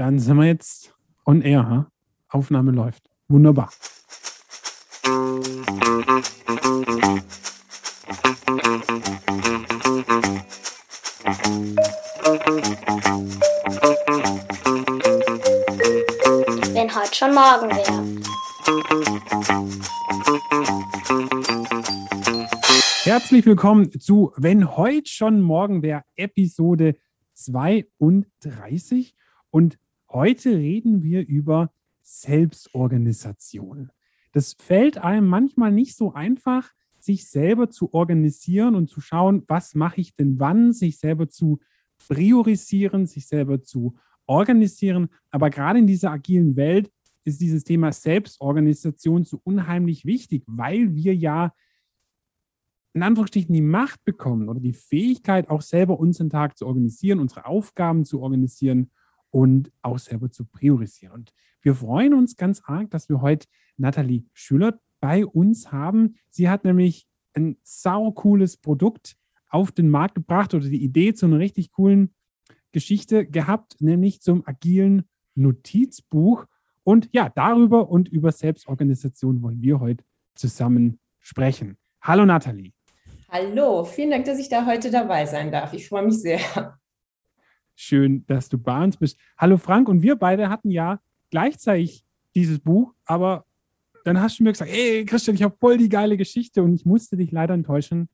Dann sind wir jetzt on air. Ha? Aufnahme läuft. Wunderbar. Wenn heute schon morgen wäre. Herzlich willkommen zu Wenn heute schon morgen wäre Episode 32 und heute reden wir über Selbstorganisation. Das fällt einem manchmal nicht so einfach, sich selber zu organisieren und zu schauen, was mache ich denn wann, sich selber zu priorisieren, sich selber zu organisieren. Aber gerade in dieser agilen Welt ist dieses Thema Selbstorganisation so unheimlich wichtig, weil wir ja in Anführungsstrichen die Macht bekommen oder die Fähigkeit, auch selber unseren Tag zu organisieren, unsere Aufgaben zu organisieren und auch selber zu priorisieren. Und wir freuen uns ganz arg, dass wir heute Nathalie Schüler bei uns haben. Sie hat nämlich ein sau cooles Produkt auf den Markt gebracht oder die Idee zu einer richtig coolen Geschichte gehabt, nämlich zum agilen Notizbuch. Und ja, darüber und über Selbstorganisation wollen wir heute zusammen sprechen. Hallo Nathalie. Hallo, vielen Dank, dass ich da heute dabei sein darf. Ich freue mich sehr. Schön, dass du bei uns bist. Hallo Frank und wir beide hatten ja gleichzeitig dieses Buch, aber dann hast du mir gesagt, hey Christian, ich habe voll die geile Geschichte und ich musste dich leider enttäuschen.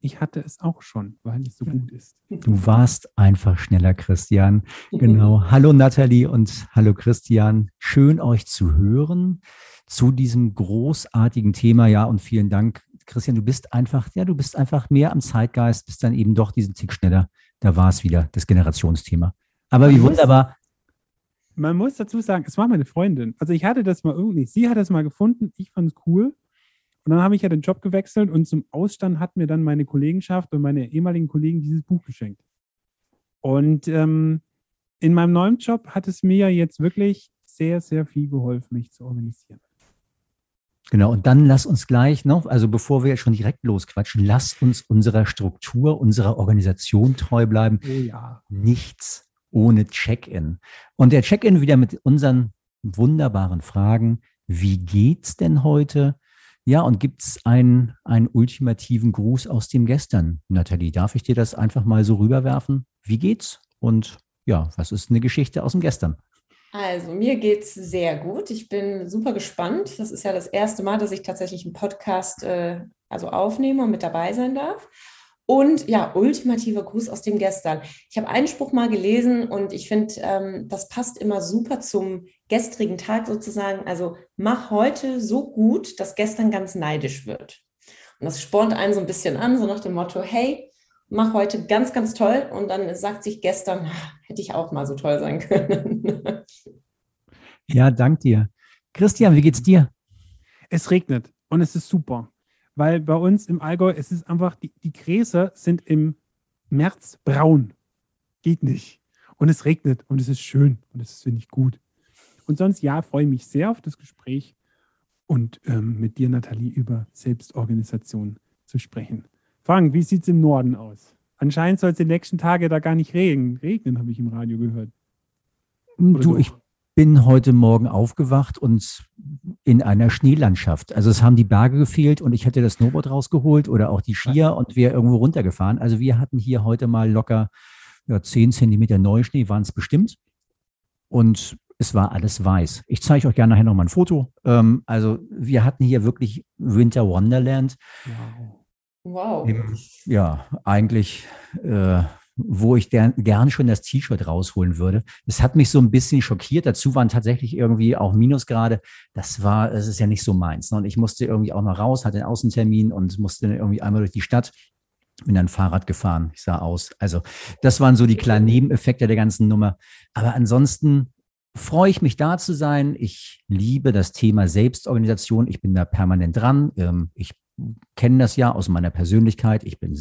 Ich hatte es auch schon, weil es so gut ist. Du warst einfach schneller, Christian. Genau. hallo Nathalie und hallo Christian. Schön euch zu hören zu diesem großartigen Thema. Ja, und vielen Dank, Christian, du bist einfach, ja, du bist einfach mehr am Zeitgeist, bist dann eben doch diesen Tick schneller. Da war es wieder das Generationsthema. Aber wie wunderbar. Man muss dazu sagen, es war meine Freundin. Also ich hatte das mal irgendwie, sie hat das mal gefunden, ich fand es cool. Und dann habe ich ja den Job gewechselt und zum Ausstand hat mir dann meine Kollegenschaft und meine ehemaligen Kollegen dieses Buch geschenkt. Und ähm, in meinem neuen Job hat es mir jetzt wirklich sehr, sehr viel geholfen, mich zu organisieren. Genau, und dann lass uns gleich noch, also bevor wir jetzt schon direkt losquatschen, lass uns unserer Struktur, unserer Organisation treu bleiben. Oh ja. Nichts ohne Check-in. Und der Check-in wieder mit unseren wunderbaren Fragen. Wie geht's denn heute? Ja, und gibt es einen, einen ultimativen Gruß aus dem Gestern? Nathalie, darf ich dir das einfach mal so rüberwerfen? Wie geht's? Und ja, was ist eine Geschichte aus dem Gestern? Also mir geht es sehr gut. Ich bin super gespannt. Das ist ja das erste Mal, dass ich tatsächlich einen Podcast äh, also aufnehme und mit dabei sein darf. Und ja, ultimativer Gruß aus dem Gestern. Ich habe einen Spruch mal gelesen und ich finde, ähm, das passt immer super zum gestrigen Tag sozusagen. Also mach heute so gut, dass gestern ganz neidisch wird. Und das spornt einen so ein bisschen an, so nach dem Motto, hey, mach heute ganz, ganz toll. Und dann sagt sich gestern, hätte ich auch mal so toll sein können. ja, dank dir. Christian, wie geht's dir? Es regnet und es ist super, weil bei uns im Allgäu, es ist einfach, die, die Gräser sind im März braun. Geht nicht. Und es regnet und es ist schön und das finde ich gut. Und sonst, ja, freue ich mich sehr auf das Gespräch und ähm, mit dir, Nathalie, über Selbstorganisation zu sprechen. Frank, wie sieht es im Norden aus? Anscheinend soll es die nächsten Tage da gar nicht regnen. Regnen, habe ich im Radio gehört. Oder du, ich bin heute Morgen aufgewacht und in einer Schneelandschaft. Also es haben die Berge gefehlt und ich hätte das Snowboard rausgeholt oder auch die Skier und wäre irgendwo runtergefahren. Also wir hatten hier heute mal locker ja, 10 Zentimeter Neuschnee, waren es bestimmt. Und es war alles weiß. Ich zeige euch gerne nachher nochmal ein Foto. Ähm, also wir hatten hier wirklich Winter Wonderland. Wow. Wow. Ja, eigentlich, äh, wo ich gern, gern schon das T-Shirt rausholen würde. Es hat mich so ein bisschen schockiert. Dazu waren tatsächlich irgendwie auch Minusgrade. Das war, es ist ja nicht so meins. Ne? Und ich musste irgendwie auch noch raus, hatte einen Außentermin und musste irgendwie einmal durch die Stadt. Bin dann Fahrrad gefahren. Ich sah aus. Also, das waren so die kleinen Nebeneffekte der ganzen Nummer. Aber ansonsten freue ich mich da zu sein. Ich liebe das Thema Selbstorganisation. Ich bin da permanent dran. Ähm, ich kennen das ja aus meiner Persönlichkeit. Ich bin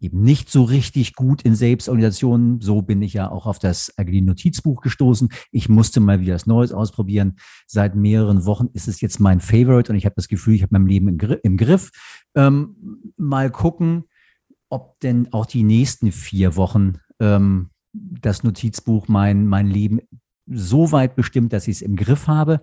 eben nicht so richtig gut in Selbstorganisationen. So bin ich ja auch auf das Agile Notizbuch gestoßen. Ich musste mal wieder was Neues ausprobieren. Seit mehreren Wochen ist es jetzt mein Favorite und ich habe das Gefühl, ich habe mein Leben im Griff. Ähm, mal gucken, ob denn auch die nächsten vier Wochen ähm, das Notizbuch mein, mein Leben so weit bestimmt, dass ich es im Griff habe.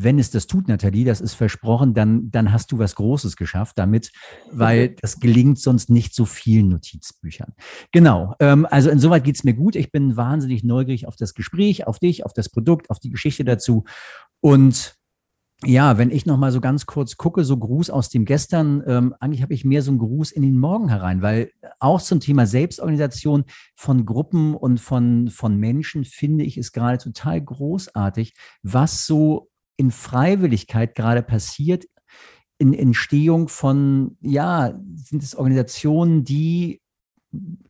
Wenn es das tut, Nathalie, das ist versprochen, dann, dann hast du was Großes geschafft damit, weil das gelingt sonst nicht so vielen Notizbüchern. Genau, ähm, also insoweit geht es mir gut. Ich bin wahnsinnig neugierig auf das Gespräch, auf dich, auf das Produkt, auf die Geschichte dazu. Und ja, wenn ich noch mal so ganz kurz gucke, so Gruß aus dem Gestern, ähm, eigentlich habe ich mehr so einen Gruß in den Morgen herein, weil auch zum Thema Selbstorganisation von Gruppen und von, von Menschen finde ich es gerade total großartig, was so in Freiwilligkeit gerade passiert, in Entstehung von, ja, sind es Organisationen, die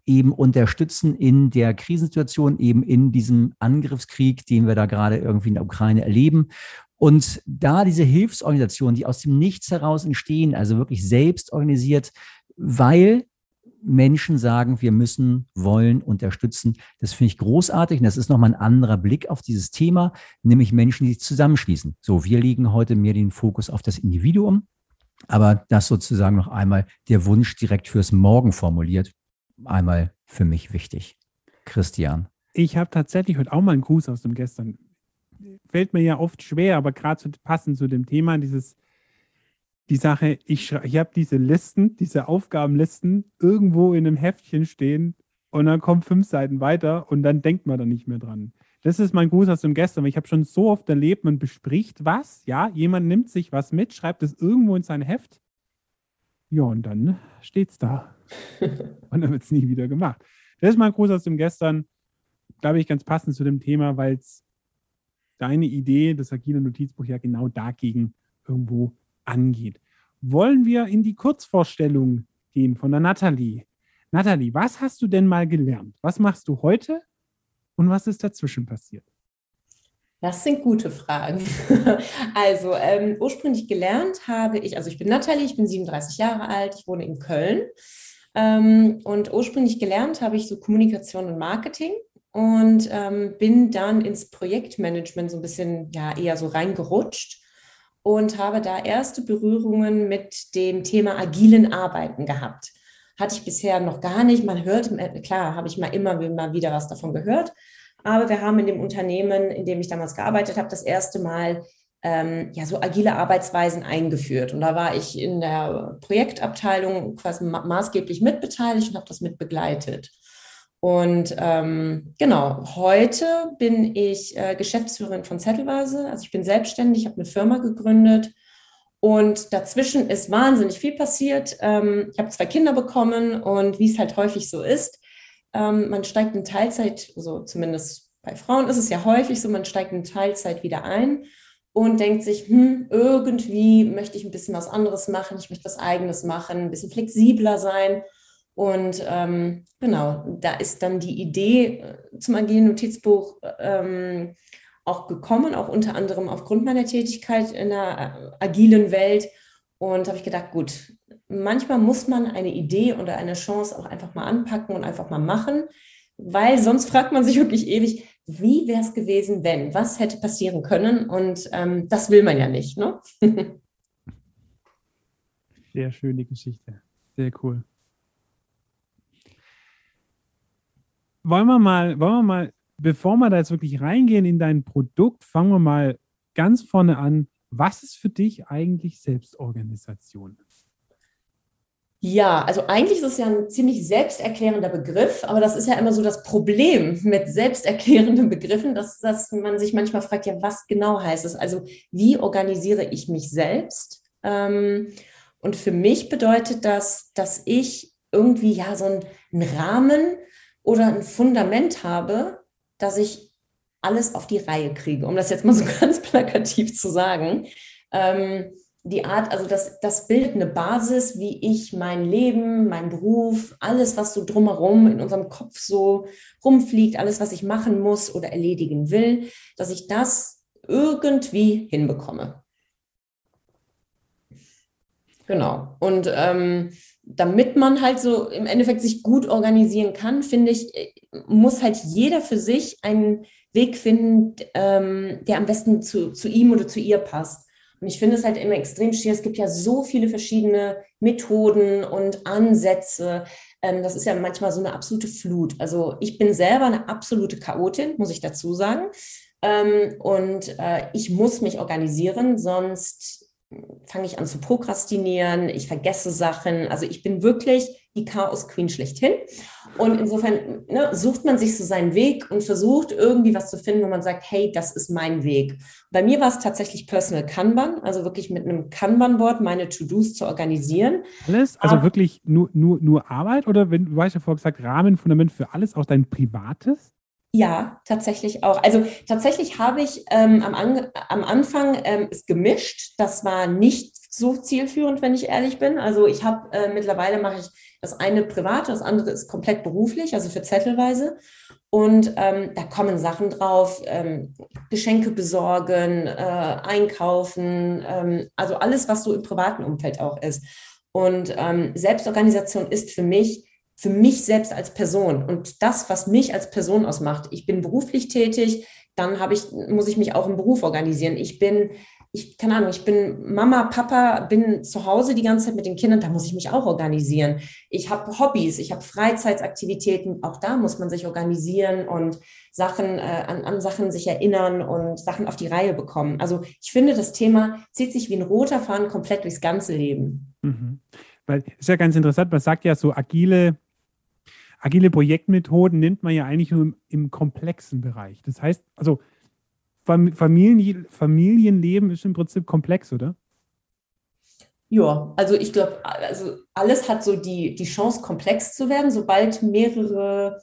eben unterstützen in der Krisensituation, eben in diesem Angriffskrieg, den wir da gerade irgendwie in der Ukraine erleben. Und da diese Hilfsorganisationen, die aus dem Nichts heraus entstehen, also wirklich selbst organisiert, weil Menschen sagen, wir müssen, wollen, unterstützen. Das finde ich großartig. Und das ist nochmal ein anderer Blick auf dieses Thema, nämlich Menschen, die sich zusammenschließen. So, wir legen heute mehr den Fokus auf das Individuum. Aber das sozusagen noch einmal der Wunsch direkt fürs Morgen formuliert. Einmal für mich wichtig. Christian. Ich habe tatsächlich heute auch mal einen Gruß aus dem gestern fällt mir ja oft schwer, aber gerade passend zu dem Thema, dieses, die Sache, ich, ich habe diese Listen, diese Aufgabenlisten irgendwo in einem Heftchen stehen und dann kommen fünf Seiten weiter und dann denkt man da nicht mehr dran. Das ist mein Gruß aus dem Gestern, weil ich habe schon so oft erlebt, man bespricht was, ja, jemand nimmt sich was mit, schreibt es irgendwo in sein Heft, ja, und dann steht es da. und dann wird es nie wieder gemacht. Das ist mein Gruß aus dem Gestern, glaube ich, ganz passend zu dem Thema, weil es deine Idee, das agile Notizbuch ja genau dagegen irgendwo angeht. Wollen wir in die Kurzvorstellung gehen von der Nathalie? Nathalie, was hast du denn mal gelernt? Was machst du heute und was ist dazwischen passiert? Das sind gute Fragen. Also ähm, ursprünglich gelernt habe ich, also ich bin Nathalie, ich bin 37 Jahre alt, ich wohne in Köln. Ähm, und ursprünglich gelernt habe ich so Kommunikation und Marketing und ähm, bin dann ins Projektmanagement so ein bisschen ja eher so reingerutscht und habe da erste Berührungen mit dem Thema agilen Arbeiten gehabt. Hatte ich bisher noch gar nicht. Man hört, äh, klar, habe ich mal immer mal wieder was davon gehört. Aber wir haben in dem Unternehmen, in dem ich damals gearbeitet habe, das erste Mal ähm, ja, so agile Arbeitsweisen eingeführt. Und da war ich in der Projektabteilung quasi ma maßgeblich mitbeteiligt und habe das mitbegleitet. Und ähm, genau, heute bin ich äh, Geschäftsführerin von Zettelweise. Also ich bin selbstständig, habe eine Firma gegründet und dazwischen ist wahnsinnig viel passiert. Ähm, ich habe zwei Kinder bekommen und wie es halt häufig so ist, ähm, man steigt in Teilzeit, also zumindest bei Frauen ist es ja häufig so, man steigt in Teilzeit wieder ein und denkt sich, hm, irgendwie möchte ich ein bisschen was anderes machen, ich möchte was eigenes machen, ein bisschen flexibler sein. Und ähm, genau, da ist dann die Idee äh, zum agilen Notizbuch ähm, auch gekommen, auch unter anderem aufgrund meiner Tätigkeit in der äh, agilen Welt. Und habe ich gedacht, gut, manchmal muss man eine Idee oder eine Chance auch einfach mal anpacken und einfach mal machen, weil sonst fragt man sich wirklich ewig, wie wäre es gewesen, wenn? Was hätte passieren können? Und ähm, das will man ja nicht. Ne? Sehr schöne Geschichte. Sehr cool. Wollen wir mal, wollen wir mal, bevor wir da jetzt wirklich reingehen in dein Produkt, fangen wir mal ganz vorne an. Was ist für dich eigentlich Selbstorganisation? Ja, also eigentlich ist es ja ein ziemlich selbsterklärender Begriff, aber das ist ja immer so das Problem mit selbsterklärenden Begriffen, dass, dass man sich manchmal fragt, ja, was genau heißt es? Also wie organisiere ich mich selbst? Ähm, und für mich bedeutet das, dass ich irgendwie ja so einen Rahmen oder ein Fundament habe, dass ich alles auf die Reihe kriege, um das jetzt mal so ganz plakativ zu sagen. Ähm, die Art, also das, das bildet eine Basis, wie ich mein Leben, mein Beruf, alles, was so drumherum in unserem Kopf so rumfliegt, alles, was ich machen muss oder erledigen will, dass ich das irgendwie hinbekomme. Genau. Und ähm, damit man halt so im Endeffekt sich gut organisieren kann, finde ich, äh, muss halt jeder für sich einen Weg finden, ähm, der am besten zu, zu ihm oder zu ihr passt. Und ich finde es halt immer extrem schwierig. Es gibt ja so viele verschiedene Methoden und Ansätze. Ähm, das ist ja manchmal so eine absolute Flut. Also ich bin selber eine absolute Chaotin, muss ich dazu sagen. Ähm, und äh, ich muss mich organisieren, sonst fange ich an zu prokrastinieren, ich vergesse Sachen. Also ich bin wirklich die Chaos-Queen schlechthin. Und insofern ne, sucht man sich so seinen Weg und versucht irgendwie was zu finden, wo man sagt, hey, das ist mein Weg. Bei mir war es tatsächlich Personal Kanban, also wirklich mit einem Kanban-Board meine To-Dos zu organisieren. Alles? Also Aber, wirklich nur, nur, nur Arbeit? Oder wenn du hast ja vorher gesagt, Rahmenfundament für alles, auch dein Privates? Ja, tatsächlich auch. Also tatsächlich habe ich ähm, am, An am Anfang ähm, es gemischt. Das war nicht so zielführend, wenn ich ehrlich bin. Also ich habe äh, mittlerweile mache ich das eine privat, das andere ist komplett beruflich, also für Zettelweise. Und ähm, da kommen Sachen drauf, ähm, Geschenke besorgen, äh, einkaufen, ähm, also alles, was so im privaten Umfeld auch ist. Und ähm, Selbstorganisation ist für mich für mich selbst als Person und das, was mich als Person ausmacht. Ich bin beruflich tätig, dann habe ich, muss ich mich auch im Beruf organisieren. Ich bin, ich, keine Ahnung, ich bin Mama, Papa, bin zu Hause die ganze Zeit mit den Kindern, da muss ich mich auch organisieren. Ich habe Hobbys, ich habe Freizeitaktivitäten, auch da muss man sich organisieren und Sachen, äh, an, an Sachen sich erinnern und Sachen auf die Reihe bekommen. Also ich finde, das Thema zieht sich wie ein roter Faden komplett durchs ganze Leben. Mhm. Weil ist ja ganz interessant, man sagt ja so agile agile Projektmethoden nimmt man ja eigentlich nur im, im komplexen Bereich. Das heißt, also Familien, Familienleben ist im Prinzip komplex, oder? Ja, also ich glaube, also alles hat so die, die Chance, komplex zu werden, sobald mehrere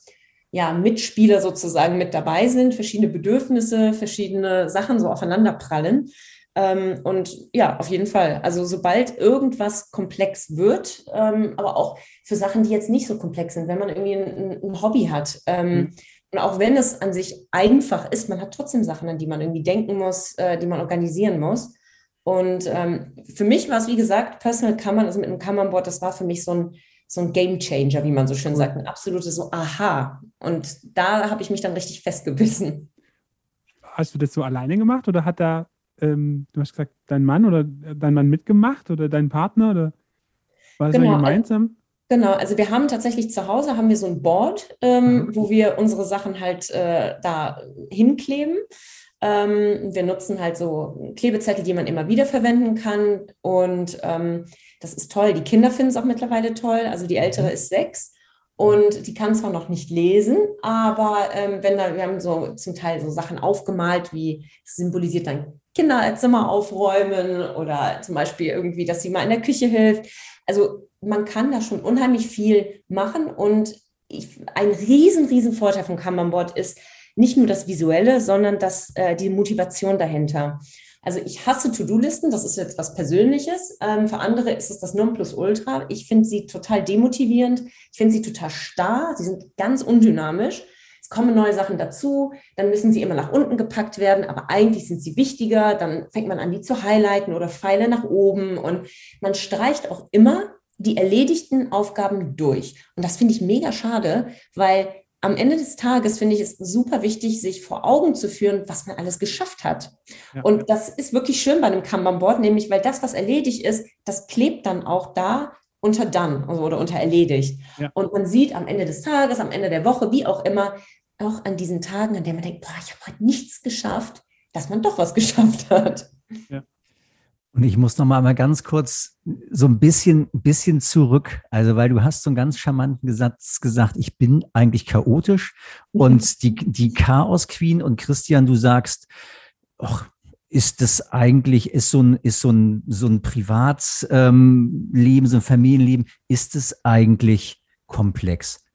ja, Mitspieler sozusagen mit dabei sind, verschiedene Bedürfnisse, verschiedene Sachen so aufeinander prallen. Ähm, und ja, auf jeden Fall. Also sobald irgendwas komplex wird, ähm, aber auch für Sachen, die jetzt nicht so komplex sind, wenn man irgendwie ein, ein Hobby hat. Ähm, mhm. Und auch wenn es an sich einfach ist, man hat trotzdem Sachen, an die man irgendwie denken muss, äh, die man organisieren muss. Und ähm, für mich war es, wie gesagt, Personal Kammern, also mit einem Kammernboard, das war für mich so ein, so ein Game Changer, wie man so schön sagt, ein absolutes so Aha. Und da habe ich mich dann richtig festgebissen. Hast du das so alleine gemacht oder hat da ähm, du hast gesagt, dein Mann oder dein Mann mitgemacht oder dein Partner oder war das genau, gemeinsam? Genau, also wir haben tatsächlich zu Hause haben wir so ein Board, ähm, wo wir unsere Sachen halt äh, da hinkleben. Ähm, wir nutzen halt so Klebezettel, die man immer wieder verwenden kann. Und ähm, das ist toll. Die Kinder finden es auch mittlerweile toll. Also die ältere mhm. ist sechs und die kann zwar noch nicht lesen, aber ähm, wenn da, wir haben so zum Teil so Sachen aufgemalt, wie es symbolisiert dann Kinderzimmer aufräumen oder zum Beispiel irgendwie, dass sie mal in der Küche hilft. Also man kann da schon unheimlich viel machen und ich, ein riesen, riesen Vorteil von Kanban-Board ist nicht nur das Visuelle, sondern das, äh, die Motivation dahinter. Also ich hasse To-Do-Listen, das ist jetzt was Persönliches. Ähm, für andere ist es das Nonplusultra. Ich finde sie total demotivierend. Ich finde sie total starr. Sie sind ganz undynamisch. Es kommen neue Sachen dazu, dann müssen sie immer nach unten gepackt werden, aber eigentlich sind sie wichtiger. Dann fängt man an, die zu highlighten oder Pfeile nach oben und man streicht auch immer die erledigten Aufgaben durch. Und das finde ich mega schade, weil am Ende des Tages finde ich es super wichtig, sich vor Augen zu führen, was man alles geschafft hat. Ja. Und das ist wirklich schön bei einem Kanban-Board, nämlich weil das, was erledigt ist, das klebt dann auch da unter dann also, oder unter erledigt. Ja. Und man sieht am Ende des Tages, am Ende der Woche, wie auch immer, auch an diesen Tagen, an denen man denkt, boah, ich habe heute nichts geschafft, dass man doch was geschafft hat. Ja. Und ich muss noch mal, mal ganz kurz so ein bisschen, bisschen zurück. Also, weil du hast so einen ganz charmanten Satz gesagt, ich bin eigentlich chaotisch. Und die, die Chaos Queen und Christian, du sagst, ach, ist das eigentlich, ist so ein, ist so ein, so ein Privatleben, ähm, so ein Familienleben, ist es eigentlich komplex?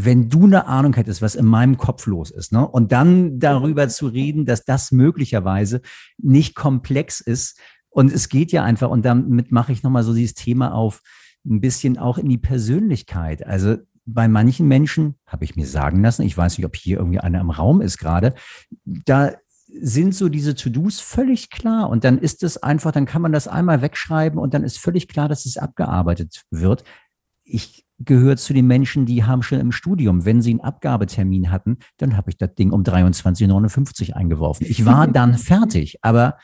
wenn du eine Ahnung hättest, was in meinem Kopf los ist, ne, und dann darüber zu reden, dass das möglicherweise nicht komplex ist. Und es geht ja einfach, und damit mache ich nochmal so dieses Thema auf, ein bisschen auch in die Persönlichkeit. Also bei manchen Menschen, habe ich mir sagen lassen, ich weiß nicht, ob hier irgendwie einer im Raum ist gerade, da sind so diese To-Dos völlig klar und dann ist es einfach, dann kann man das einmal wegschreiben und dann ist völlig klar, dass es abgearbeitet wird. Ich gehört zu den Menschen, die haben schon im Studium, wenn sie einen Abgabetermin hatten, dann habe ich das Ding um 23.59 Uhr eingeworfen. Ich war dann fertig, aber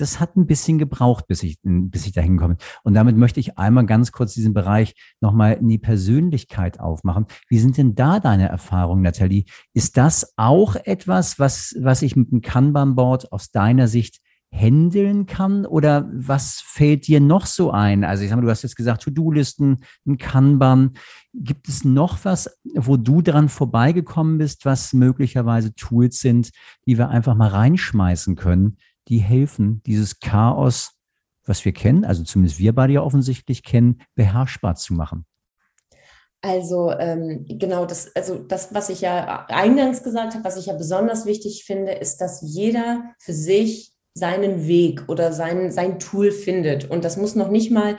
das hat ein bisschen gebraucht, bis ich, bis ich dahin komme. Und damit möchte ich einmal ganz kurz diesen Bereich nochmal in die Persönlichkeit aufmachen. Wie sind denn da deine Erfahrungen, Nathalie? Ist das auch etwas, was, was ich mit dem Kanban-Board aus deiner Sicht handeln kann? Oder was fällt dir noch so ein? Also ich sage mal, du hast jetzt gesagt, To-Do-Listen, ein Kanban. Gibt es noch was, wo du dran vorbeigekommen bist, was möglicherweise Tools sind, die wir einfach mal reinschmeißen können, die helfen, dieses Chaos, was wir kennen, also zumindest wir beide ja offensichtlich kennen, beherrschbar zu machen? Also ähm, genau das, also das, was ich ja eingangs gesagt habe, was ich ja besonders wichtig finde, ist, dass jeder für sich seinen Weg oder sein, sein Tool findet. Und das muss noch nicht mal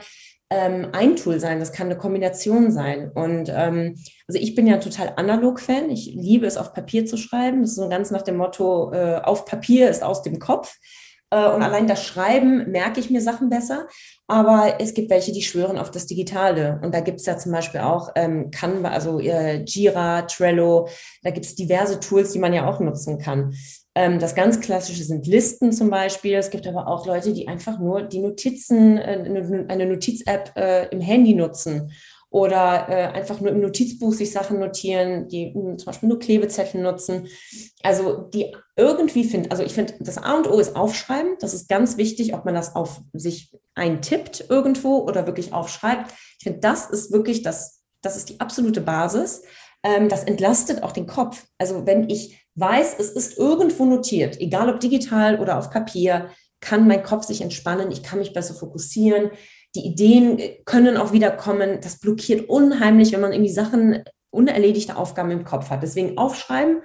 ähm, ein Tool sein, das kann eine Kombination sein. Und ähm, also ich bin ja total Analog-Fan. Ich liebe es, auf Papier zu schreiben. Das ist so ganz nach dem Motto, äh, auf Papier ist aus dem Kopf. Äh, und allein das Schreiben merke ich mir Sachen besser. Aber es gibt welche, die schwören auf das Digitale. Und da gibt es ja zum Beispiel auch ähm, Canva, also äh, Jira, Trello. Da gibt es diverse Tools, die man ja auch nutzen kann. Ähm, das ganz Klassische sind Listen zum Beispiel. Es gibt aber auch Leute, die einfach nur die Notizen, äh, eine Notiz-App äh, im Handy nutzen oder äh, einfach nur im Notizbuch sich Sachen notieren, die mh, hm, zum Beispiel nur Klebezettel nutzen. Also die irgendwie finden, also ich finde, das A und O ist Aufschreiben. Das ist ganz wichtig, ob man das auf sich eintippt irgendwo oder wirklich aufschreibt. Ich finde, das ist wirklich das, das ist die absolute Basis. Ähm, das entlastet auch den Kopf. Also wenn ich weiß, es ist irgendwo notiert, egal ob digital oder auf Papier, kann mein Kopf sich entspannen, ich kann mich besser fokussieren, die Ideen können auch wieder kommen. Das blockiert unheimlich, wenn man irgendwie Sachen, unerledigte Aufgaben im Kopf hat. Deswegen aufschreiben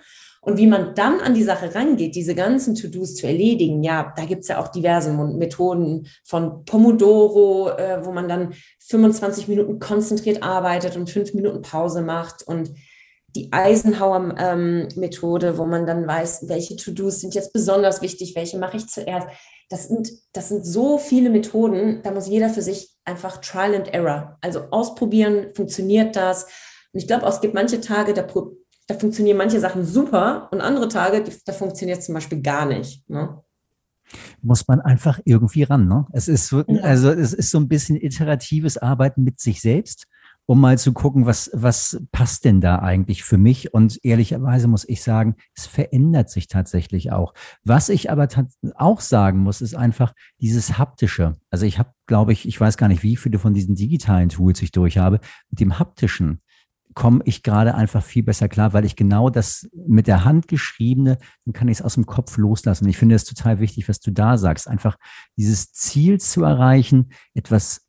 und wie man dann an die Sache rangeht, diese ganzen To-Dos zu erledigen, ja, da gibt es ja auch diverse Methoden von Pomodoro, äh, wo man dann 25 Minuten konzentriert arbeitet und fünf Minuten Pause macht und die Eisenhower-Methode, ähm, wo man dann weiß, welche To-Dos sind jetzt besonders wichtig, welche mache ich zuerst. Das sind, das sind so viele Methoden, da muss jeder für sich einfach Trial and Error. Also ausprobieren, funktioniert das? Und ich glaube, es gibt manche Tage, da, da funktionieren manche Sachen super und andere Tage, da funktioniert es zum Beispiel gar nicht. Ne? muss man einfach irgendwie ran. Ne? Es ist so, also es ist so ein bisschen iteratives Arbeiten mit sich selbst um mal zu gucken, was, was passt denn da eigentlich für mich? Und ehrlicherweise muss ich sagen, es verändert sich tatsächlich auch. Was ich aber auch sagen muss, ist einfach dieses haptische. Also ich habe, glaube ich, ich weiß gar nicht, wie viele von diesen digitalen Tools ich durch habe. Mit dem haptischen komme ich gerade einfach viel besser klar, weil ich genau das mit der Hand geschriebene, dann kann ich es aus dem Kopf loslassen. Ich finde es total wichtig, was du da sagst. Einfach dieses Ziel zu erreichen, etwas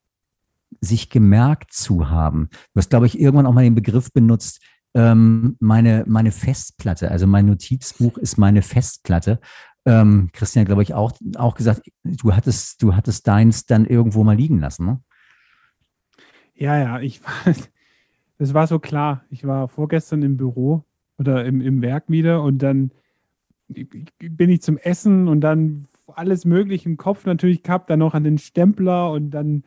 sich gemerkt zu haben. Du hast, glaube ich, irgendwann auch mal den Begriff benutzt, ähm, meine, meine Festplatte, also mein Notizbuch ist meine Festplatte. Ähm, Christian, glaube ich, auch, auch gesagt, du hattest, du hattest deins dann irgendwo mal liegen lassen, ne? Ja, ja, ich das war so klar. Ich war vorgestern im Büro oder im, im Werk wieder und dann bin ich zum Essen und dann alles Mögliche im Kopf natürlich gehabt, dann noch an den Stempler und dann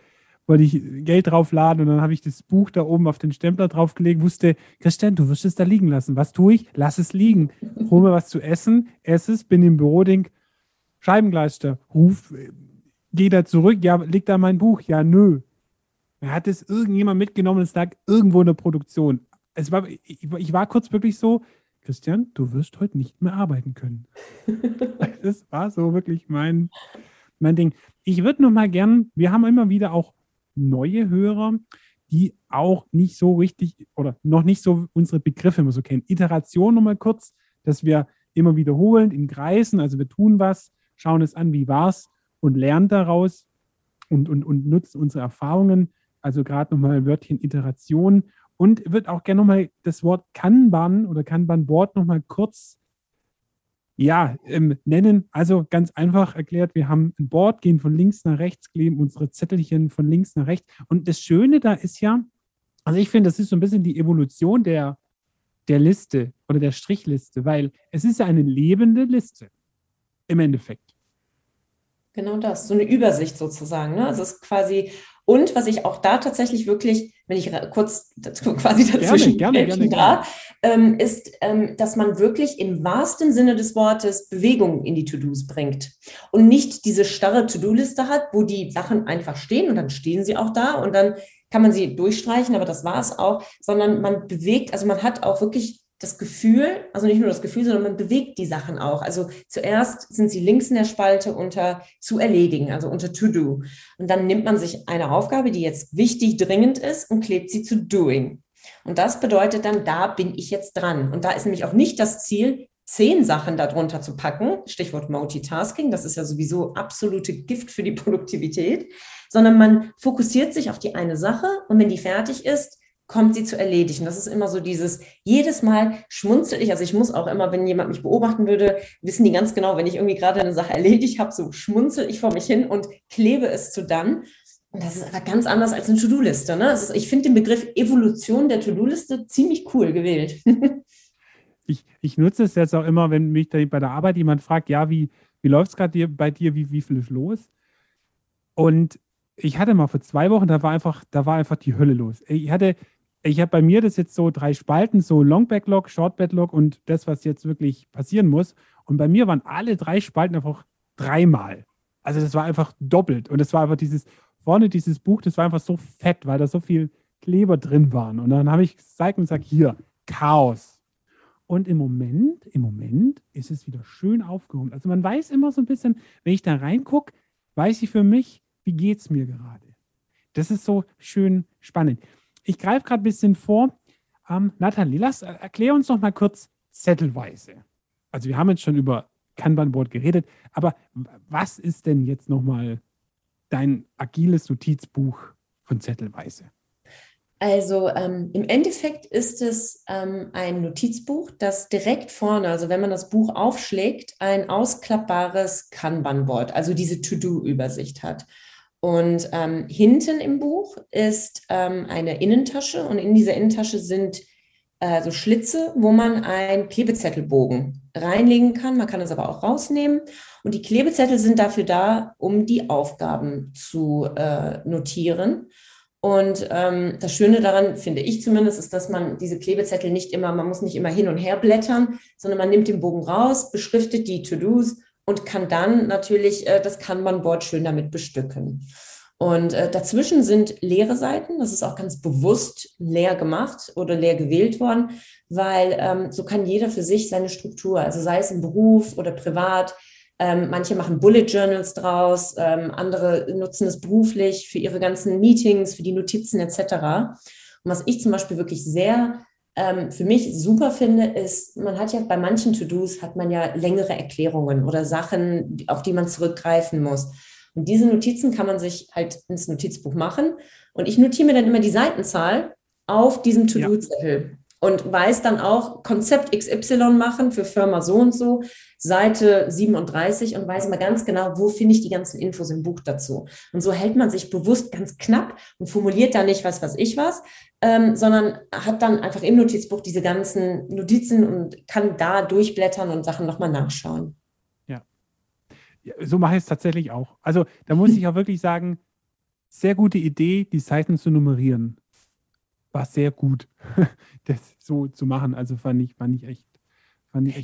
wollte ich Geld draufladen und dann habe ich das Buch da oben auf den Stempler draufgelegt, wusste, Christian, du wirst es da liegen lassen. Was tue ich? Lass es liegen. Hol mir was zu essen, esse es, bin im Büro, denk, Scheibengleister, ruf, geh da zurück, ja, liegt da mein Buch? Ja, nö. Er hat es irgendjemand mitgenommen, es lag irgendwo in der Produktion. Es war, ich, ich war kurz wirklich so, Christian, du wirst heute nicht mehr arbeiten können. das war so wirklich mein, mein Ding. Ich würde noch mal gern, wir haben immer wieder auch neue Hörer, die auch nicht so richtig oder noch nicht so unsere Begriffe immer so kennen. Iteration nochmal kurz, dass wir immer wiederholen in Kreisen, also wir tun was, schauen es an, wie war es und lernen daraus und, und, und nutzen unsere Erfahrungen. Also gerade nochmal ein Wörtchen Iteration und wird auch gerne nochmal das Wort Kanban oder Kanban-Board nochmal kurz ja, ähm, nennen. Also ganz einfach erklärt, wir haben ein Board, gehen von links nach rechts, kleben unsere Zettelchen von links nach rechts. Und das Schöne da ist ja, also ich finde, das ist so ein bisschen die Evolution der, der Liste oder der Strichliste, weil es ist ja eine lebende Liste im Endeffekt. Genau das, so eine Übersicht sozusagen. Ne? Also es ist quasi, und was ich auch da tatsächlich wirklich, wenn ich kurz dazu, quasi dazwischen gerne, gerne, gerne, darf, ähm, ist, ähm, dass man wirklich im wahrsten Sinne des Wortes Bewegung in die To-Dos bringt und nicht diese starre To-Do-Liste hat, wo die Sachen einfach stehen und dann stehen sie auch da und dann kann man sie durchstreichen, aber das war es auch, sondern man bewegt, also man hat auch wirklich das Gefühl, also nicht nur das Gefühl, sondern man bewegt die Sachen auch. Also zuerst sind sie links in der Spalte unter zu erledigen, also unter to do. Und dann nimmt man sich eine Aufgabe, die jetzt wichtig, dringend ist und klebt sie zu doing. Und das bedeutet dann, da bin ich jetzt dran. Und da ist nämlich auch nicht das Ziel, zehn Sachen darunter zu packen, Stichwort Multitasking, das ist ja sowieso absolute Gift für die Produktivität, sondern man fokussiert sich auf die eine Sache und wenn die fertig ist, kommt sie zu erledigen. Das ist immer so dieses, jedes Mal schmunzel ich, also ich muss auch immer, wenn jemand mich beobachten würde, wissen die ganz genau, wenn ich irgendwie gerade eine Sache erledigt habe, so schmunzel ich vor mich hin und klebe es zu dann. Und das ist aber ganz anders als eine To-Do-Liste. Ne? Ist, ich finde den Begriff Evolution der To-Do-Liste ziemlich cool gewählt. ich, ich nutze es jetzt auch immer, wenn mich bei der Arbeit jemand fragt, ja, wie, wie läuft es gerade bei dir, wie, wie viel ist los? Und ich hatte mal vor zwei Wochen, da war einfach, da war einfach die Hölle los. Ich hatte, ich habe bei mir das jetzt so drei Spalten, so Long Backlog, Short Backlog und das, was jetzt wirklich passieren muss. Und bei mir waren alle drei Spalten einfach dreimal. Also das war einfach doppelt. Und es war einfach dieses, vorne dieses Buch, das war einfach so fett, weil da so viel Kleber drin waren. Und dann habe ich gezeigt und gesagt, hier, Chaos. Und im Moment, im Moment ist es wieder schön aufgehoben. Also man weiß immer so ein bisschen, wenn ich da reingucke, weiß ich für mich, wie geht es mir gerade. Das ist so schön spannend. Ich greife gerade ein bisschen vor. Ähm, Nathalie, lass, äh, erklär uns noch mal kurz zettelweise. Also wir haben jetzt schon über Kanban-Board geredet, aber was ist denn jetzt noch mal dein agiles Notizbuch von Zettelweise? Also ähm, im Endeffekt ist es ähm, ein Notizbuch, das direkt vorne, also wenn man das Buch aufschlägt, ein ausklappbares Kanban-Board, also diese To-Do-Übersicht hat. Und ähm, hinten im Buch ist ähm, eine Innentasche und in dieser Innentasche sind äh, so Schlitze, wo man einen Klebezettelbogen reinlegen kann. Man kann es aber auch rausnehmen. Und die Klebezettel sind dafür da, um die Aufgaben zu äh, notieren. Und ähm, das Schöne daran, finde ich zumindest, ist, dass man diese Klebezettel nicht immer, man muss nicht immer hin und her blättern, sondern man nimmt den Bogen raus, beschriftet die To-Dos und kann dann natürlich äh, das Kanban-Board schön damit bestücken. Und äh, dazwischen sind leere Seiten. Das ist auch ganz bewusst leer gemacht oder leer gewählt worden, weil ähm, so kann jeder für sich seine Struktur, also sei es im Beruf oder privat. Ähm, manche machen Bullet Journals draus, ähm, andere nutzen es beruflich für ihre ganzen Meetings, für die Notizen etc. Und was ich zum Beispiel wirklich sehr ähm, für mich super finde, ist, man hat ja bei manchen To-Dos hat man ja längere Erklärungen oder Sachen, auf die man zurückgreifen muss. Und diese Notizen kann man sich halt ins Notizbuch machen. Und ich notiere mir dann immer die Seitenzahl auf diesem To-Do-Zettel und weiß dann auch Konzept XY machen für Firma so und so, Seite 37 und weiß mal ganz genau, wo finde ich die ganzen Infos im Buch dazu. Und so hält man sich bewusst ganz knapp und formuliert da nicht was, was ich was, ähm, sondern hat dann einfach im Notizbuch diese ganzen Notizen und kann da durchblättern und Sachen nochmal nachschauen. So mache ich es tatsächlich auch. Also da muss ich auch wirklich sagen, sehr gute Idee, die Seiten zu nummerieren war sehr gut, das so zu machen. Also fand ich, fand ich echt.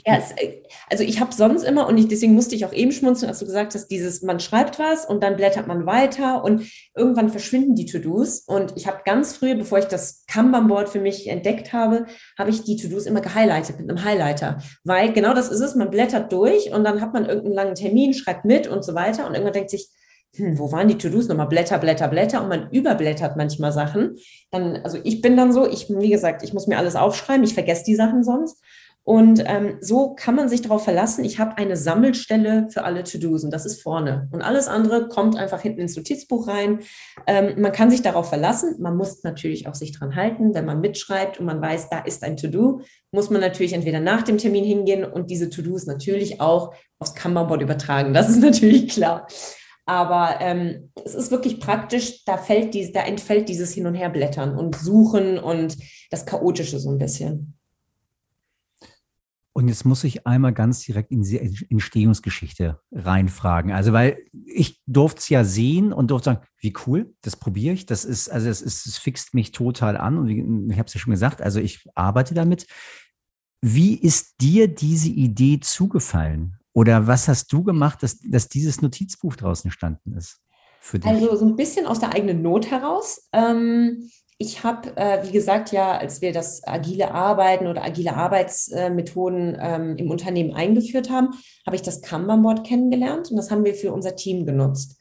Ja, es, äh, also ich habe sonst immer, und ich, deswegen musste ich auch eben schmunzeln, als du gesagt hast, dieses, man schreibt was und dann blättert man weiter und irgendwann verschwinden die To-Dos. Und ich habe ganz früh, bevor ich das Kanban-Board für mich entdeckt habe, habe ich die To-Dos immer gehighlightet mit einem Highlighter. Weil genau das ist es, man blättert durch und dann hat man irgendeinen langen Termin, schreibt mit und so weiter und irgendwann denkt sich, hm, wo waren die To-Dos nochmal? Blätter, Blätter, Blätter und man überblättert manchmal Sachen. Dann, also ich bin dann so, ich, wie gesagt, ich muss mir alles aufschreiben, ich vergesse die Sachen sonst. Und ähm, so kann man sich darauf verlassen, ich habe eine Sammelstelle für alle To-Dos und das ist vorne. Und alles andere kommt einfach hinten ins Notizbuch rein. Ähm, man kann sich darauf verlassen. Man muss natürlich auch sich dran halten. Wenn man mitschreibt und man weiß, da ist ein To-Do, muss man natürlich entweder nach dem Termin hingehen und diese To-Dos natürlich auch aufs Kanban-Board übertragen. Das ist natürlich klar. Aber ähm, es ist wirklich praktisch, da, fällt dies, da entfällt dieses Hin- und Herblättern und Suchen und das Chaotische so ein bisschen. Und jetzt muss ich einmal ganz direkt in diese Entstehungsgeschichte reinfragen. Also, weil ich durfte es ja sehen und durfte sagen, wie cool, das probiere ich. Das ist, also es, ist, es fixt mich total an. Und ich habe es ja schon gesagt, also ich arbeite damit. Wie ist dir diese Idee zugefallen? Oder was hast du gemacht, dass, dass dieses Notizbuch draußen entstanden ist? Für dich? Also so ein bisschen aus der eigenen Not heraus. Ähm, ich habe, äh, wie gesagt, ja, als wir das agile Arbeiten oder agile Arbeitsmethoden ähm, im Unternehmen eingeführt haben, habe ich das Kanban-Board kennengelernt und das haben wir für unser Team genutzt.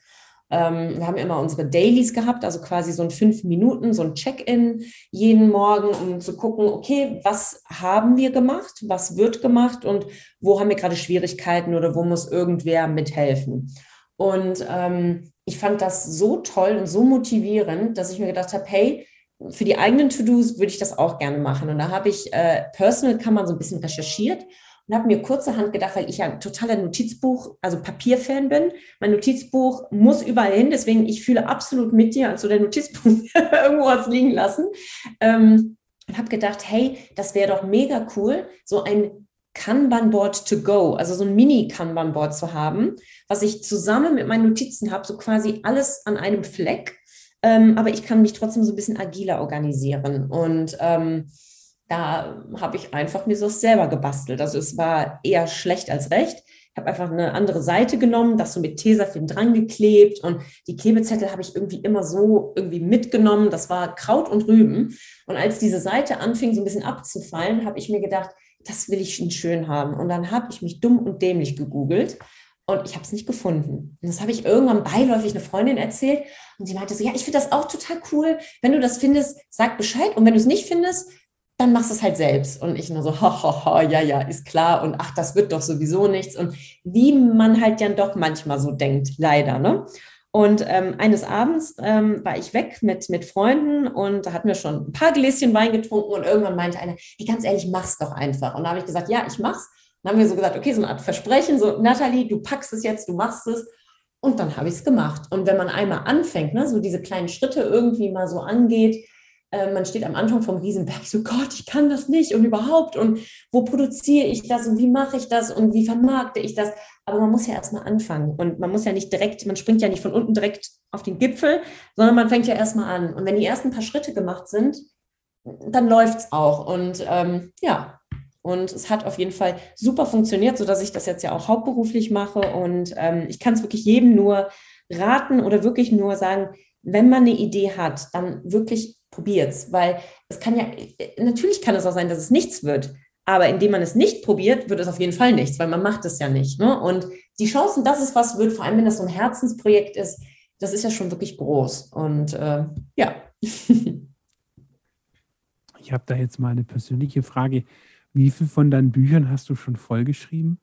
Ähm, wir haben immer unsere Dailies gehabt, also quasi so ein fünf Minuten, so ein Check-in jeden Morgen, um zu gucken, okay, was haben wir gemacht, was wird gemacht und wo haben wir gerade Schwierigkeiten oder wo muss irgendwer mithelfen. Und ähm, ich fand das so toll und so motivierend, dass ich mir gedacht habe, hey, für die eigenen To-Dos würde ich das auch gerne machen. Und da habe ich äh, Personal kann man so ein bisschen recherchiert und habe mir kurzerhand gedacht, weil ich ja ein totaler Notizbuch, also Papierfan bin. Mein Notizbuch muss überall hin, deswegen ich fühle absolut mit dir, als du dein Notizbuch irgendwo hast liegen lassen. Ähm, und habe gedacht, hey, das wäre doch mega cool, so ein Kanban-Board to go, also so ein Mini-Kanban-Board zu haben, was ich zusammen mit meinen Notizen habe, so quasi alles an einem Fleck ähm, aber ich kann mich trotzdem so ein bisschen agiler organisieren. Und ähm, da habe ich einfach mir so selber gebastelt. Also es war eher schlecht als recht. Ich habe einfach eine andere Seite genommen, das so mit Tesafilm dran geklebt und die Klebezettel habe ich irgendwie immer so irgendwie mitgenommen. Das war Kraut und Rüben. Und als diese Seite anfing so ein bisschen abzufallen, habe ich mir gedacht, das will ich schön haben. Und dann habe ich mich dumm und dämlich gegoogelt und ich habe es nicht gefunden. Und das habe ich irgendwann beiläufig eine Freundin erzählt und sie meinte so, ja, ich finde das auch total cool. Wenn du das findest, sag Bescheid. Und wenn du es nicht findest, dann machst du es halt selbst. Und ich nur so, ha, ha, ha, ja, ja, ist klar. Und ach, das wird doch sowieso nichts. Und wie man halt dann doch manchmal so denkt, leider, ne? Und ähm, eines Abends ähm, war ich weg mit, mit Freunden und da hatten wir schon ein paar Gläschen Wein getrunken und irgendwann meinte einer, hey, ganz ehrlich, mach's doch einfach. Und da habe ich gesagt, ja, ich mach's. Dann haben wir so gesagt, okay, so eine Art Versprechen, so Nathalie, du packst es jetzt, du machst es. Und dann habe ich es gemacht. Und wenn man einmal anfängt, ne, so diese kleinen Schritte irgendwie mal so angeht, äh, man steht am Anfang vom Riesenberg, so Gott, ich kann das nicht und überhaupt und wo produziere ich das und wie mache ich das und wie vermarkte ich das? Aber man muss ja erstmal anfangen und man muss ja nicht direkt, man springt ja nicht von unten direkt auf den Gipfel, sondern man fängt ja erstmal an. Und wenn die ersten paar Schritte gemacht sind, dann läuft es auch. Und ähm, ja, und es hat auf jeden Fall super funktioniert, sodass ich das jetzt ja auch hauptberuflich mache. Und ähm, ich kann es wirklich jedem nur raten oder wirklich nur sagen, wenn man eine Idee hat, dann wirklich probiert es. Weil es kann ja, natürlich kann es auch sein, dass es nichts wird. Aber indem man es nicht probiert, wird es auf jeden Fall nichts, weil man macht es ja nicht. Ne? Und die Chancen, dass es was wird, vor allem wenn das so ein Herzensprojekt ist, das ist ja schon wirklich groß. Und äh, ja. ich habe da jetzt mal eine persönliche Frage. Wie viel von deinen Büchern hast du schon vollgeschrieben?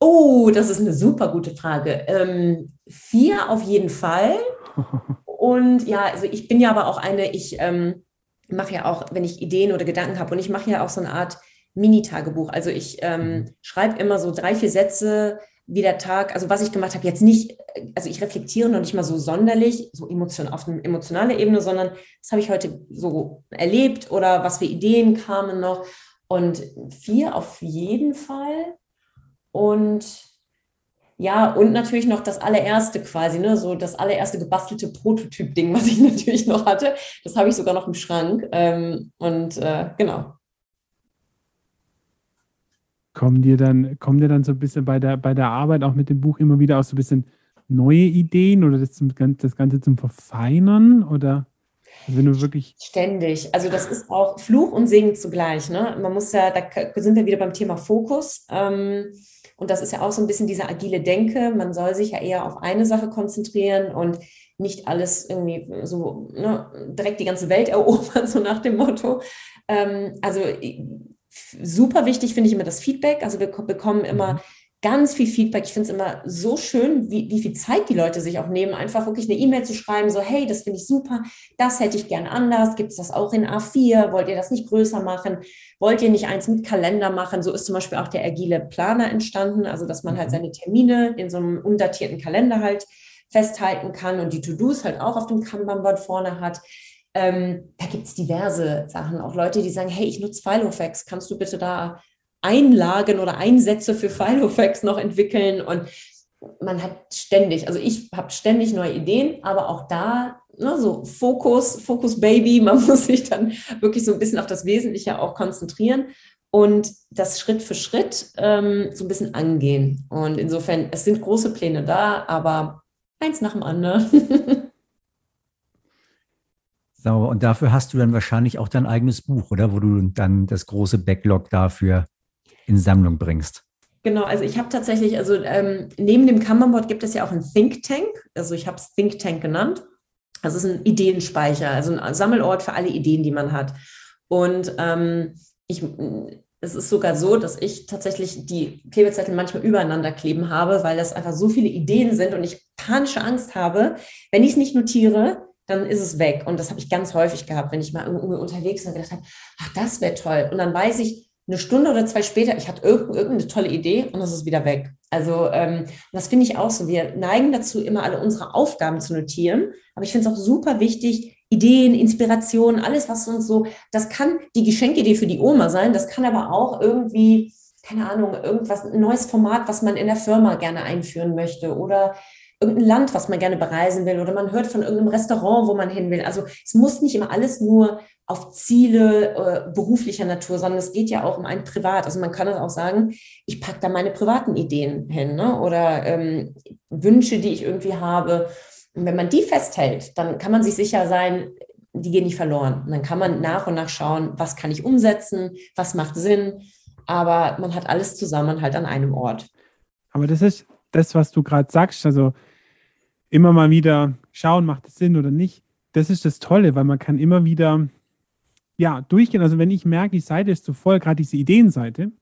Oh, das ist eine super gute Frage. Ähm, vier auf jeden Fall. Und ja, also ich bin ja aber auch eine, ich ähm, mache ja auch, wenn ich Ideen oder Gedanken habe, und ich mache ja auch so eine Art Mini-Tagebuch. Also ich ähm, mhm. schreibe immer so drei, vier Sätze wie der Tag, also was ich gemacht habe, jetzt nicht, also ich reflektiere noch nicht mal so sonderlich, so emotion, auf einer emotionalen Ebene, sondern was habe ich heute so erlebt oder was für Ideen kamen noch. Und vier auf jeden Fall. Und ja, und natürlich noch das allererste quasi, ne, so das allererste gebastelte Prototyp-Ding, was ich natürlich noch hatte. Das habe ich sogar noch im Schrank. Ähm, und äh, genau. Kommen dir dann, kommen dir dann so ein bisschen bei der, bei der Arbeit auch mit dem Buch immer wieder auch so ein bisschen neue Ideen oder das, das Ganze zum Verfeinern? Oder? Also wenn du wirklich. Ständig. Also das ist auch Fluch und Segen zugleich. Ne? Man muss ja, da sind wir wieder beim Thema Fokus. Ähm, und das ist ja auch so ein bisschen diese agile Denke. Man soll sich ja eher auf eine Sache konzentrieren und nicht alles irgendwie so ne, direkt die ganze Welt erobern, so nach dem Motto. Ähm, also super wichtig finde ich immer das Feedback. Also wir bekommen immer mhm ganz viel Feedback. Ich finde es immer so schön, wie, wie viel Zeit die Leute sich auch nehmen, einfach wirklich eine E-Mail zu schreiben, so, hey, das finde ich super, das hätte ich gern anders, gibt es das auch in A4, wollt ihr das nicht größer machen, wollt ihr nicht eins mit Kalender machen, so ist zum Beispiel auch der agile Planer entstanden, also dass man halt mhm. seine Termine in so einem undatierten Kalender halt festhalten kann und die To-Dos halt auch auf dem Kanban-Board vorne hat. Ähm, da gibt es diverse Sachen, auch Leute, die sagen, hey, ich nutze Filofax, kannst du bitte da Einlagen oder Einsätze für Filofax noch entwickeln und man hat ständig, also ich habe ständig neue Ideen, aber auch da ne, so Fokus, Fokus Baby, man muss sich dann wirklich so ein bisschen auf das Wesentliche auch konzentrieren. und das Schritt für Schritt ähm, so ein bisschen angehen. Und insofern, es sind große Pläne da, aber eins nach dem anderen. Sauber. Und dafür hast du dann wahrscheinlich auch dein eigenes Buch, oder? Wo du dann das große Backlog dafür in Sammlung bringst. Genau, also ich habe tatsächlich, also ähm, neben dem Kanban-Board gibt es ja auch ein Think Tank. Also ich habe es Think Tank genannt. Also es ist ein Ideenspeicher, also ein Sammelort für alle Ideen, die man hat. Und ähm, ich, es ist sogar so, dass ich tatsächlich die Klebezettel manchmal übereinander kleben habe, weil das einfach so viele Ideen sind und ich panische Angst habe, wenn ich es nicht notiere, dann ist es weg. Und das habe ich ganz häufig gehabt, wenn ich mal irgendwo unterwegs bin und gedacht habe, ach, das wäre toll. Und dann weiß ich, eine Stunde oder zwei später, ich hatte irgendeine tolle Idee und es ist wieder weg. Also ähm, das finde ich auch so. Wir neigen dazu, immer alle unsere Aufgaben zu notieren. Aber ich finde es auch super wichtig, Ideen, Inspirationen, alles, was uns so, das kann die Geschenkidee für die Oma sein, das kann aber auch irgendwie, keine Ahnung, irgendwas, ein neues Format, was man in der Firma gerne einführen möchte oder irgendein Land, was man gerne bereisen will oder man hört von irgendeinem Restaurant, wo man hin will. Also es muss nicht immer alles nur auf Ziele äh, beruflicher Natur, sondern es geht ja auch um ein Privat. Also man kann auch sagen, ich packe da meine privaten Ideen hin ne? oder ähm, Wünsche, die ich irgendwie habe. Und wenn man die festhält, dann kann man sich sicher sein, die gehen nicht verloren. Und dann kann man nach und nach schauen, was kann ich umsetzen, was macht Sinn. Aber man hat alles zusammen halt an einem Ort. Aber das ist das, was du gerade sagst. Also immer mal wieder schauen, macht es Sinn oder nicht. Das ist das Tolle, weil man kann immer wieder ja, durchgehen. Also wenn ich merke, die Seite ist zu voll, gerade diese Ideenseite,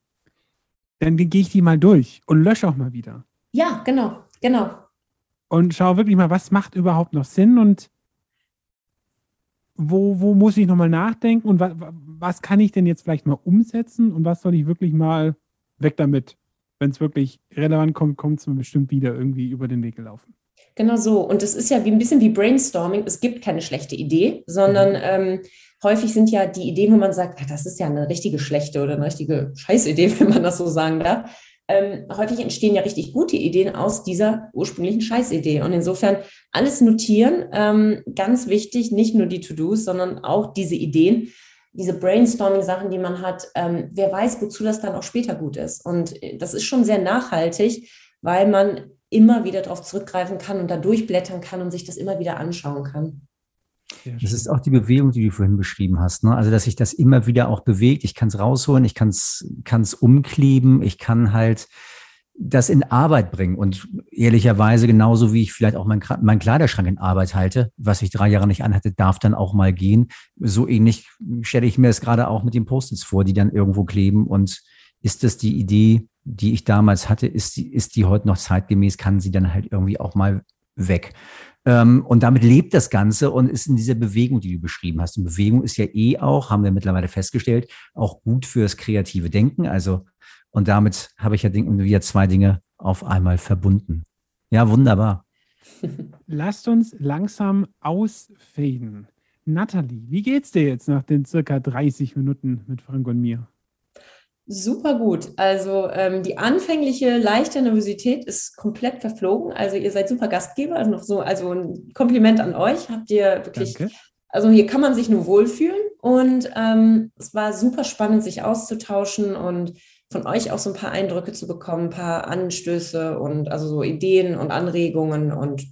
dann gehe ich die mal durch und lösche auch mal wieder. Ja, genau, genau. Und schaue wirklich mal, was macht überhaupt noch Sinn und wo, wo muss ich nochmal nachdenken und was, was kann ich denn jetzt vielleicht mal umsetzen und was soll ich wirklich mal weg damit? Wenn es wirklich relevant kommt, kommt es mir bestimmt wieder irgendwie über den Weg gelaufen. Genau so. Und es ist ja wie ein bisschen wie Brainstorming. Es gibt keine schlechte Idee, sondern mhm. ähm, häufig sind ja die Ideen, wo man sagt, ah, das ist ja eine richtige schlechte oder eine richtige Scheißidee, wenn man das so sagen darf. Ähm, häufig entstehen ja richtig gute Ideen aus dieser ursprünglichen Scheißidee. Und insofern alles notieren, ähm, ganz wichtig, nicht nur die To-Dos, sondern auch diese Ideen, diese Brainstorming-Sachen, die man hat. Ähm, wer weiß, wozu das dann auch später gut ist. Und äh, das ist schon sehr nachhaltig, weil man immer wieder darauf zurückgreifen kann und da durchblättern kann und sich das immer wieder anschauen kann. Das ist auch die Bewegung, die du vorhin beschrieben hast. Ne? Also, dass sich das immer wieder auch bewegt. Ich kann es rausholen, ich kann es umkleben, ich kann halt das in Arbeit bringen. Und ehrlicherweise, genauso wie ich vielleicht auch meinen mein Kleiderschrank in Arbeit halte, was ich drei Jahre nicht anhatte, darf dann auch mal gehen. So ähnlich stelle ich mir es gerade auch mit den Post-its vor, die dann irgendwo kleben. Und ist das die Idee, die ich damals hatte, ist die, ist die heute noch zeitgemäß, kann sie dann halt irgendwie auch mal weg. Ähm, und damit lebt das Ganze und ist in dieser Bewegung, die du beschrieben hast. Und Bewegung ist ja eh auch, haben wir mittlerweile festgestellt, auch gut fürs kreative Denken. Also, und damit habe ich ja wieder zwei Dinge auf einmal verbunden. Ja, wunderbar. Lasst uns langsam ausfaden. Nathalie, wie geht's dir jetzt nach den circa 30 Minuten mit Frank und mir? Super gut. Also ähm, die anfängliche leichte Nervosität ist komplett verflogen. Also ihr seid super Gastgeber. Also, so, also ein Kompliment an euch. Habt ihr wirklich. Danke. Also hier kann man sich nur wohlfühlen und ähm, es war super spannend, sich auszutauschen und von euch auch so ein paar Eindrücke zu bekommen, ein paar Anstöße und also so Ideen und Anregungen und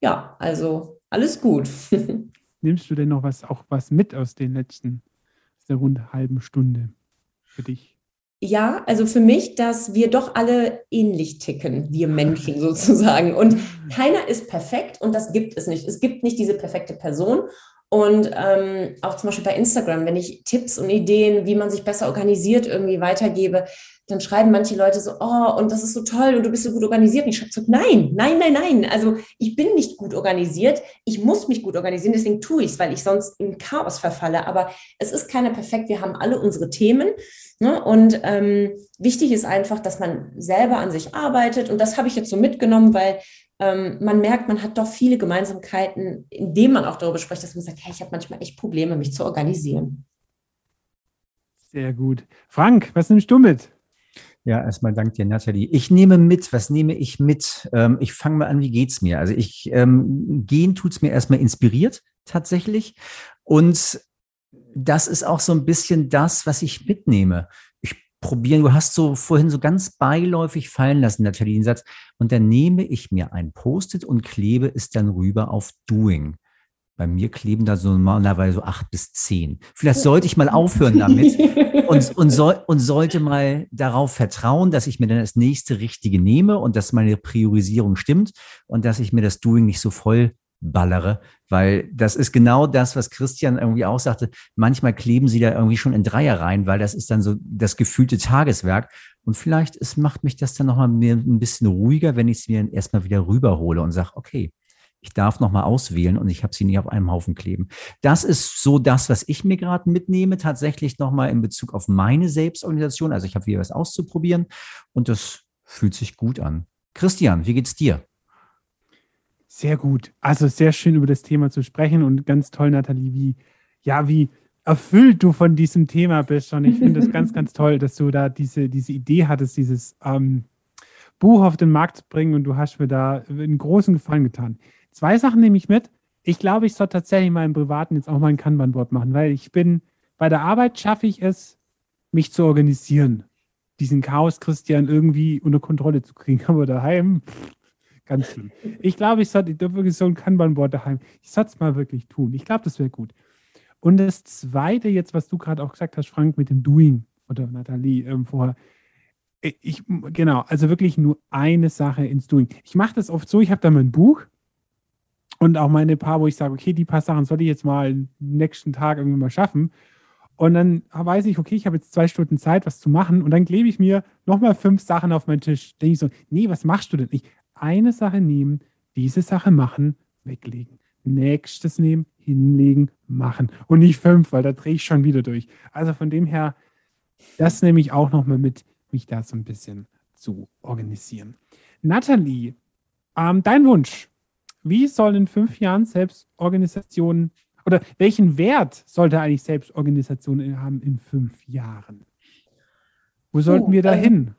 ja, also alles gut. Nimmst du denn noch was auch was mit aus den letzten aus der rund halben Stunde für dich? Ja, also für mich, dass wir doch alle ähnlich ticken, wir Menschen sozusagen. Und keiner ist perfekt und das gibt es nicht. Es gibt nicht diese perfekte Person. Und ähm, auch zum Beispiel bei Instagram, wenn ich Tipps und Ideen, wie man sich besser organisiert, irgendwie weitergebe, dann schreiben manche Leute so, oh, und das ist so toll und du bist so gut organisiert. Und ich schreibe so, nein, nein, nein, nein. Also ich bin nicht gut organisiert. Ich muss mich gut organisieren, deswegen tue ich es, weil ich sonst in Chaos verfalle. Aber es ist keiner perfekt. Wir haben alle unsere Themen. Ne? Und ähm, wichtig ist einfach, dass man selber an sich arbeitet. Und das habe ich jetzt so mitgenommen, weil ähm, man merkt, man hat doch viele Gemeinsamkeiten, indem man auch darüber spricht, dass man sagt, hey, ich habe manchmal echt Probleme, mich zu organisieren. Sehr gut. Frank, was nimmst du mit? Ja, erstmal danke dir, Nathalie. Ich nehme mit, was nehme ich mit? Ähm, ich fange mal an, wie geht's mir? Also ich, ähm, gehen tut's mir erstmal inspiriert, tatsächlich. Und das ist auch so ein bisschen das, was ich mitnehme. Ich probieren. Du hast so vorhin so ganz beiläufig fallen lassen, Nathalie, den Satz. Und dann nehme ich mir ein Post-it und klebe es dann rüber auf Doing. Bei mir kleben da so normalerweise so acht bis zehn. Vielleicht sollte ich mal aufhören damit und, und, soll, und sollte mal darauf vertrauen, dass ich mir dann das nächste Richtige nehme und dass meine Priorisierung stimmt und dass ich mir das Doing nicht so voll ballere, weil das ist genau das, was Christian irgendwie auch sagte. Manchmal kleben sie da irgendwie schon in Dreier rein, weil das ist dann so das gefühlte Tageswerk. Und vielleicht es macht mich das dann nochmal ein bisschen ruhiger, wenn ich es mir erstmal wieder rüberhole und sage, okay, ich darf nochmal auswählen und ich habe sie nicht auf einem Haufen kleben. Das ist so das, was ich mir gerade mitnehme, tatsächlich nochmal in Bezug auf meine Selbstorganisation. Also ich habe wieder was auszuprobieren und das fühlt sich gut an. Christian, wie geht's dir? Sehr gut. Also sehr schön über das Thema zu sprechen und ganz toll, Nathalie, wie, ja, wie erfüllt du von diesem Thema bist. Und ich finde es ganz, ganz toll, dass du da diese, diese Idee hattest, dieses ähm, Buch auf den Markt zu bringen und du hast mir da einen großen Gefallen getan. Zwei Sachen nehme ich mit. Ich glaube, ich soll tatsächlich mal im Privaten jetzt auch mal ein Kanban-Board machen, weil ich bin, bei der Arbeit schaffe ich es, mich zu organisieren. Diesen Chaos Christian irgendwie unter Kontrolle zu kriegen. Aber daheim, ganz schlimm. Ich glaube, ich sollte ich wirklich so ein Kanban-Board daheim. Ich sollte es mal wirklich tun. Ich glaube, das wäre gut. Und das Zweite jetzt, was du gerade auch gesagt hast, Frank, mit dem Doing oder Nathalie ähm, vorher. Ich, genau, also wirklich nur eine Sache ins Doing. Ich mache das oft so, ich habe da mein Buch und auch meine paar, wo ich sage, okay, die paar Sachen sollte ich jetzt mal nächsten Tag irgendwie mal schaffen. Und dann weiß ich, okay, ich habe jetzt zwei Stunden Zeit, was zu machen. Und dann klebe ich mir nochmal fünf Sachen auf meinen Tisch. Denke ich so, nee, was machst du denn? Ich eine Sache nehmen, diese Sache machen, weglegen. Nächstes nehmen, hinlegen, machen. Und nicht fünf, weil da drehe ich schon wieder durch. Also von dem her, das nehme ich auch nochmal mit, mich da so ein bisschen zu organisieren. Nathalie, ähm, dein Wunsch wie soll in fünf Jahren Selbstorganisation oder welchen Wert sollte eigentlich Selbstorganisation haben in fünf Jahren? Wo sollten wir da ähm, hin?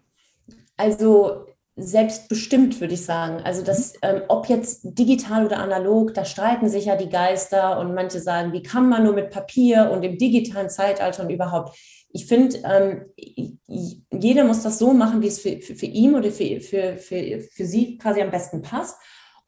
Also selbstbestimmt, würde ich sagen. Also das, ähm, ob jetzt digital oder analog, da streiten sich ja die Geister und manche sagen, wie kann man nur mit Papier und im digitalen Zeitalter und überhaupt. Ich finde, ähm, jeder muss das so machen, wie es für, für, für ihn oder für, für, für, für sie quasi am besten passt.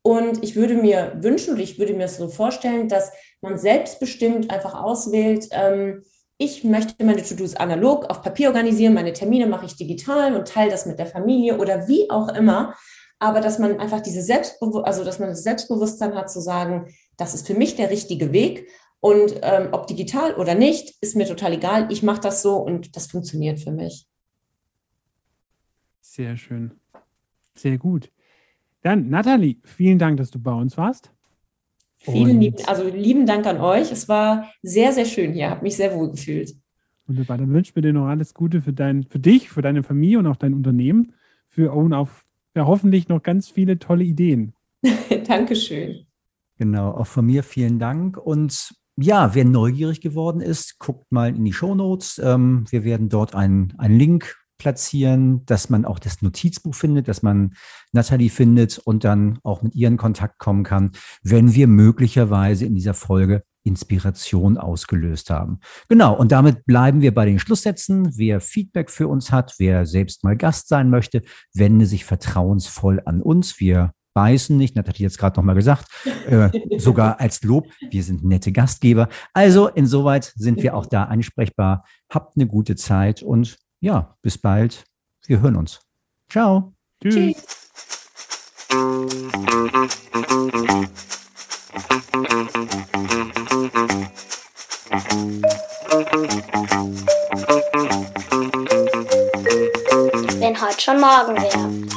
Und ich würde mir wünschen oder ich würde mir so vorstellen, dass man selbstbestimmt einfach auswählt, ähm, ich möchte meine To-Dos analog auf Papier organisieren, meine Termine mache ich digital und teile das mit der Familie oder wie auch immer. Aber dass man einfach diese Selbstbewusstsein, also dass man das Selbstbewusstsein hat zu sagen, das ist für mich der richtige Weg. Und ähm, ob digital oder nicht, ist mir total egal. Ich mache das so und das funktioniert für mich. Sehr schön. Sehr gut. Dann, Nathalie, vielen Dank, dass du bei uns warst. Vielen lieben, also lieben Dank an euch. Es war sehr, sehr schön hier. Habe mich sehr wohl gefühlt. Wunderbar. Dann wünschen wir dir noch alles Gute für, dein, für dich, für deine Familie und auch dein Unternehmen. Für und auf ja, hoffentlich noch ganz viele tolle Ideen. Dankeschön. Genau, auch von mir vielen Dank. Und ja, wer neugierig geworden ist, guckt mal in die Show Notes. Ähm, wir werden dort einen, einen Link platzieren, dass man auch das Notizbuch findet, dass man Nathalie findet und dann auch mit ihr in Kontakt kommen kann, wenn wir möglicherweise in dieser Folge Inspiration ausgelöst haben. Genau, und damit bleiben wir bei den Schlusssätzen. Wer Feedback für uns hat, wer selbst mal Gast sein möchte, wende sich vertrauensvoll an uns. Wir beißen nicht, das hatte ich jetzt gerade nochmal gesagt, äh, sogar als Lob. Wir sind nette Gastgeber. Also insoweit sind wir auch da ansprechbar. Habt eine gute Zeit und ja, bis bald. Wir hören uns. Ciao. Tschüss. Tschüss. Wenn heute schon morgen wäre.